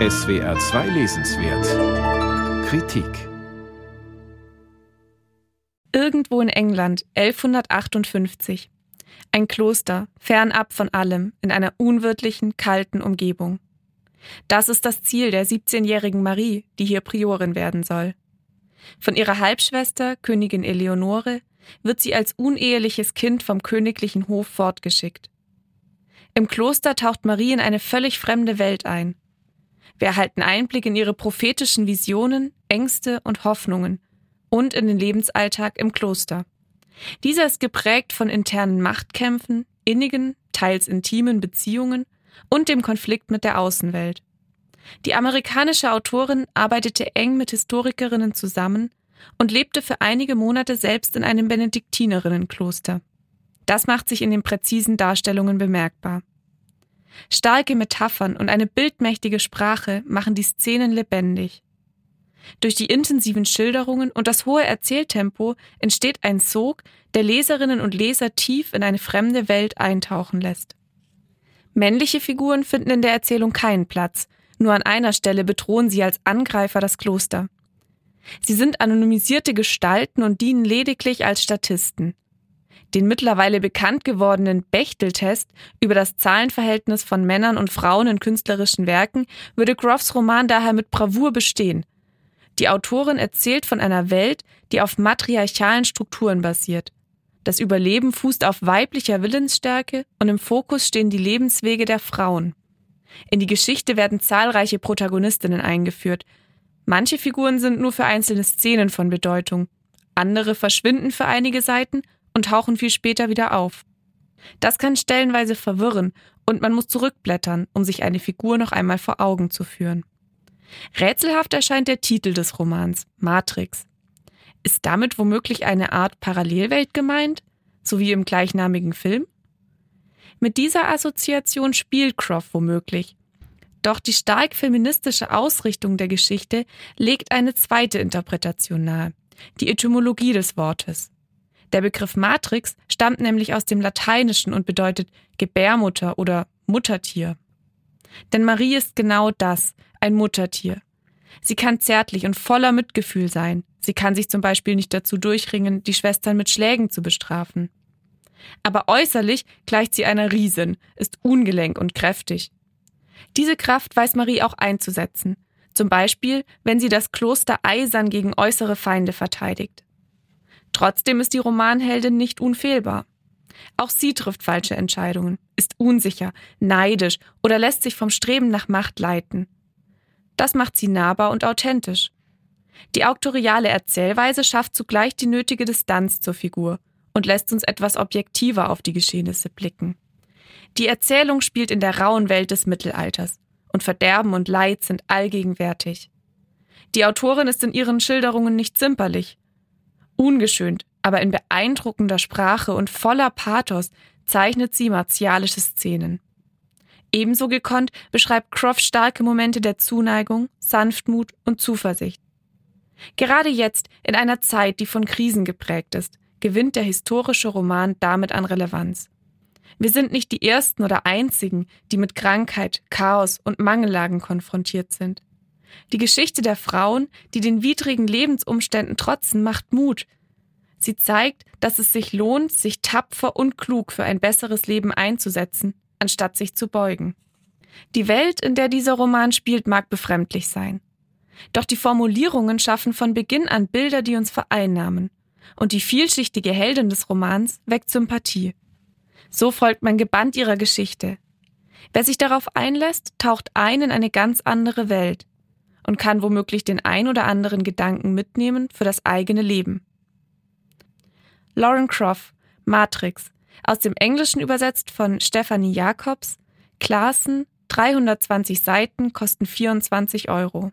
SWR 2 Lesenswert Kritik Irgendwo in England 1158. Ein Kloster, fernab von allem, in einer unwirtlichen, kalten Umgebung. Das ist das Ziel der 17-jährigen Marie, die hier Priorin werden soll. Von ihrer Halbschwester, Königin Eleonore, wird sie als uneheliches Kind vom königlichen Hof fortgeschickt. Im Kloster taucht Marie in eine völlig fremde Welt ein. Wir erhalten Einblick in ihre prophetischen Visionen, Ängste und Hoffnungen und in den Lebensalltag im Kloster. Dieser ist geprägt von internen Machtkämpfen, innigen, teils intimen Beziehungen und dem Konflikt mit der Außenwelt. Die amerikanische Autorin arbeitete eng mit Historikerinnen zusammen und lebte für einige Monate selbst in einem Benediktinerinnenkloster. Das macht sich in den präzisen Darstellungen bemerkbar. Starke Metaphern und eine bildmächtige Sprache machen die Szenen lebendig. Durch die intensiven Schilderungen und das hohe Erzähltempo entsteht ein Sog, der Leserinnen und Leser tief in eine fremde Welt eintauchen lässt. Männliche Figuren finden in der Erzählung keinen Platz, nur an einer Stelle bedrohen sie als Angreifer das Kloster. Sie sind anonymisierte Gestalten und dienen lediglich als Statisten. Den mittlerweile bekannt gewordenen Bechtel-Test über das Zahlenverhältnis von Männern und Frauen in künstlerischen Werken würde Groffs Roman daher mit Bravour bestehen. Die Autorin erzählt von einer Welt, die auf matriarchalen Strukturen basiert. Das Überleben fußt auf weiblicher Willensstärke und im Fokus stehen die Lebenswege der Frauen. In die Geschichte werden zahlreiche Protagonistinnen eingeführt, Manche Figuren sind nur für einzelne Szenen von Bedeutung, andere verschwinden für einige Seiten und tauchen viel später wieder auf. Das kann stellenweise verwirren und man muss zurückblättern, um sich eine Figur noch einmal vor Augen zu führen. Rätselhaft erscheint der Titel des Romans, Matrix. Ist damit womöglich eine Art Parallelwelt gemeint, so wie im gleichnamigen Film? Mit dieser Assoziation spielt Croft womöglich doch die stark feministische Ausrichtung der Geschichte legt eine zweite Interpretation nahe, die Etymologie des Wortes. Der Begriff Matrix stammt nämlich aus dem Lateinischen und bedeutet Gebärmutter oder Muttertier. Denn Marie ist genau das, ein Muttertier. Sie kann zärtlich und voller Mitgefühl sein. Sie kann sich zum Beispiel nicht dazu durchringen, die Schwestern mit Schlägen zu bestrafen. Aber äußerlich gleicht sie einer Riesin, ist ungelenk und kräftig. Diese Kraft weiß Marie auch einzusetzen, zum Beispiel, wenn sie das Kloster eisern gegen äußere Feinde verteidigt. Trotzdem ist die Romanheldin nicht unfehlbar. Auch sie trifft falsche Entscheidungen, ist unsicher, neidisch oder lässt sich vom Streben nach Macht leiten. Das macht sie nahbar und authentisch. Die auktoriale Erzählweise schafft zugleich die nötige Distanz zur Figur und lässt uns etwas objektiver auf die Geschehnisse blicken. Die Erzählung spielt in der rauen Welt des Mittelalters und Verderben und Leid sind allgegenwärtig. Die Autorin ist in ihren Schilderungen nicht zimperlich. Ungeschönt, aber in beeindruckender Sprache und voller Pathos zeichnet sie martialische Szenen. Ebenso gekonnt beschreibt Croft starke Momente der Zuneigung, Sanftmut und Zuversicht. Gerade jetzt, in einer Zeit, die von Krisen geprägt ist, gewinnt der historische Roman damit an Relevanz. Wir sind nicht die Ersten oder Einzigen, die mit Krankheit, Chaos und Mangellagen konfrontiert sind. Die Geschichte der Frauen, die den widrigen Lebensumständen trotzen, macht Mut. Sie zeigt, dass es sich lohnt, sich tapfer und klug für ein besseres Leben einzusetzen, anstatt sich zu beugen. Die Welt, in der dieser Roman spielt, mag befremdlich sein. Doch die Formulierungen schaffen von Beginn an Bilder, die uns vereinnahmen. Und die vielschichtige Heldin des Romans weckt Sympathie. So folgt man gebannt ihrer Geschichte. Wer sich darauf einlässt, taucht ein in eine ganz andere Welt und kann womöglich den ein oder anderen Gedanken mitnehmen für das eigene Leben. Lauren Croft, Matrix, aus dem Englischen übersetzt von Stephanie Jacobs, Klaassen, 320 Seiten, kosten 24 Euro.